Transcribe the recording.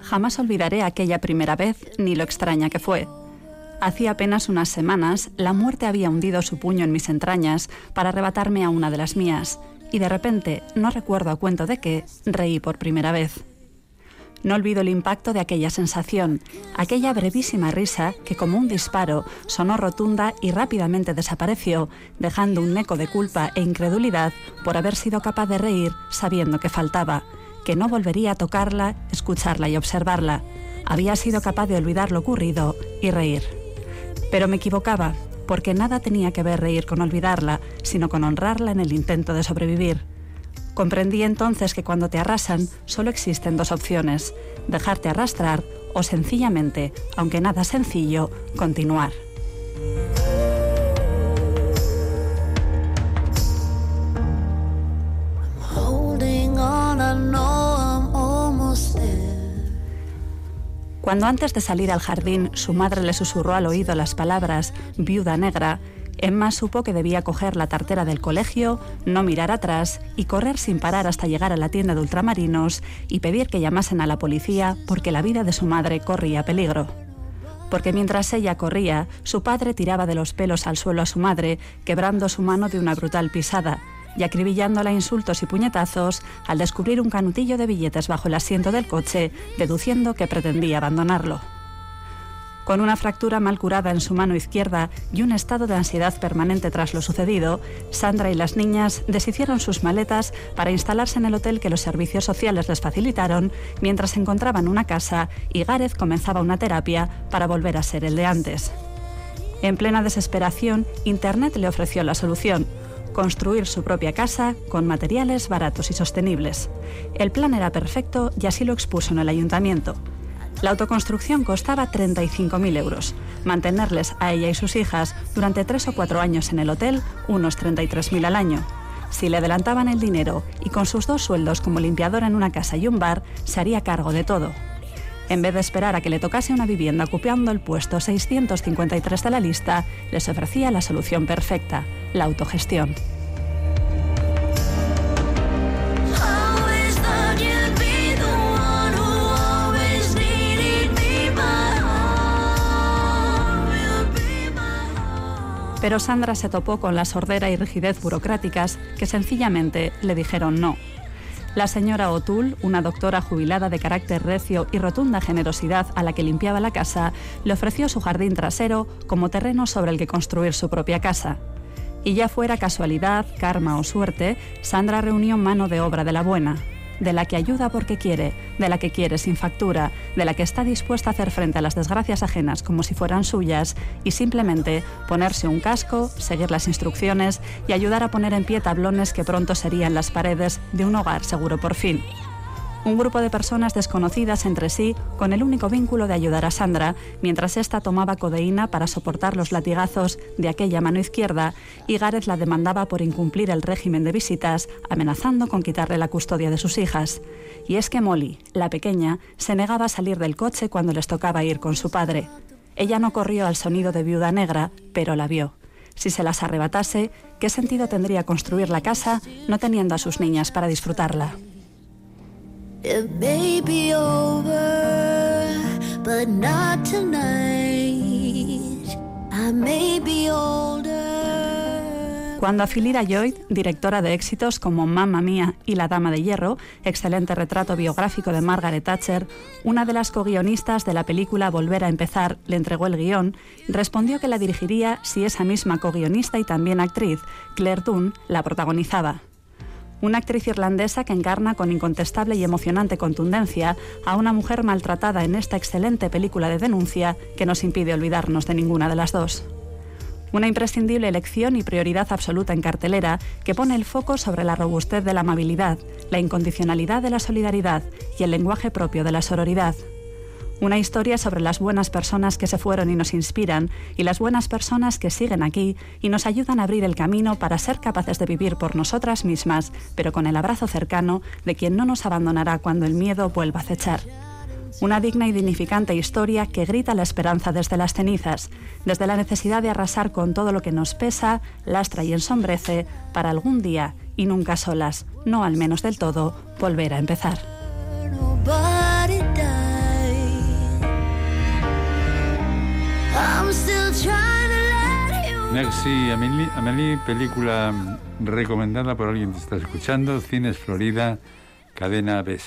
Jamás olvidaré aquella primera vez ni lo extraña que fue. Hacía apenas unas semanas, la muerte había hundido su puño en mis entrañas para arrebatarme a una de las mías, y de repente, no recuerdo a cuento de qué, reí por primera vez. No olvido el impacto de aquella sensación, aquella brevísima risa que como un disparo sonó rotunda y rápidamente desapareció, dejando un eco de culpa e incredulidad por haber sido capaz de reír sabiendo que faltaba, que no volvería a tocarla, escucharla y observarla. Había sido capaz de olvidar lo ocurrido y reír. Pero me equivocaba, porque nada tenía que ver reír con olvidarla, sino con honrarla en el intento de sobrevivir. Comprendí entonces que cuando te arrasan solo existen dos opciones, dejarte arrastrar o sencillamente, aunque nada sencillo, continuar. Cuando antes de salir al jardín su madre le susurró al oído las palabras viuda negra, Emma supo que debía coger la tartera del colegio, no mirar atrás y correr sin parar hasta llegar a la tienda de ultramarinos y pedir que llamasen a la policía porque la vida de su madre corría peligro. Porque mientras ella corría, su padre tiraba de los pelos al suelo a su madre, quebrando su mano de una brutal pisada y acribillándola insultos y puñetazos al descubrir un canutillo de billetes bajo el asiento del coche, deduciendo que pretendía abandonarlo. Con una fractura mal curada en su mano izquierda y un estado de ansiedad permanente tras lo sucedido, Sandra y las niñas deshicieron sus maletas para instalarse en el hotel que los servicios sociales les facilitaron mientras encontraban una casa y Gareth comenzaba una terapia para volver a ser el de antes. En plena desesperación, Internet le ofreció la solución, construir su propia casa con materiales baratos y sostenibles. El plan era perfecto y así lo expuso en el ayuntamiento. La autoconstrucción costaba 35.000 euros. Mantenerles a ella y sus hijas durante tres o cuatro años en el hotel, unos 33.000 al año. Si le adelantaban el dinero y con sus dos sueldos como limpiadora en una casa y un bar, se haría cargo de todo. En vez de esperar a que le tocase una vivienda ocupando el puesto 653 de la lista, les ofrecía la solución perfecta, la autogestión. Pero Sandra se topó con la sordera y rigidez burocráticas que sencillamente le dijeron no. La señora O'Toole, una doctora jubilada de carácter recio y rotunda generosidad a la que limpiaba la casa, le ofreció su jardín trasero como terreno sobre el que construir su propia casa. Y ya fuera casualidad, karma o suerte, Sandra reunió mano de obra de la buena, de la que ayuda porque quiere, de la que quiere sin factura, de la que está dispuesta a hacer frente a las desgracias ajenas como si fueran suyas y simplemente ponerse un casco, seguir las instrucciones y ayudar a poner en pie tablones que pronto serían las paredes de un hogar seguro por fin un grupo de personas desconocidas entre sí con el único vínculo de ayudar a Sandra mientras ésta tomaba codeína para soportar los latigazos de aquella mano izquierda y Gareth la demandaba por incumplir el régimen de visitas, amenazando con quitarle la custodia de sus hijas. Y es que Molly, la pequeña, se negaba a salir del coche cuando les tocaba ir con su padre. Ella no corrió al sonido de viuda negra, pero la vio. Si se las arrebatase, ¿qué sentido tendría construir la casa no teniendo a sus niñas para disfrutarla? It may be over, but not tonight. I may be older. Cuando Afilida Lloyd, directora de éxitos como Mamma Mía y La Dama de Hierro, excelente retrato biográfico de Margaret Thatcher, una de las co-guionistas de la película Volver a empezar, le entregó el guion, respondió que la dirigiría si esa misma co-guionista y también actriz, Claire Dunn, la protagonizaba una actriz irlandesa que encarna con incontestable y emocionante contundencia a una mujer maltratada en esta excelente película de denuncia que nos impide olvidarnos de ninguna de las dos. Una imprescindible elección y prioridad absoluta en cartelera que pone el foco sobre la robustez de la amabilidad, la incondicionalidad de la solidaridad y el lenguaje propio de la sororidad, una historia sobre las buenas personas que se fueron y nos inspiran y las buenas personas que siguen aquí y nos ayudan a abrir el camino para ser capaces de vivir por nosotras mismas, pero con el abrazo cercano de quien no nos abandonará cuando el miedo vuelva a acechar. Una digna y dignificante historia que grita la esperanza desde las cenizas, desde la necesidad de arrasar con todo lo que nos pesa, lastra y ensombrece, para algún día, y nunca solas, no al menos del todo, volver a empezar. Merci, Amelie, Amelie, película recomendada por alguien que está escuchando, Cines Florida, cadena Besa.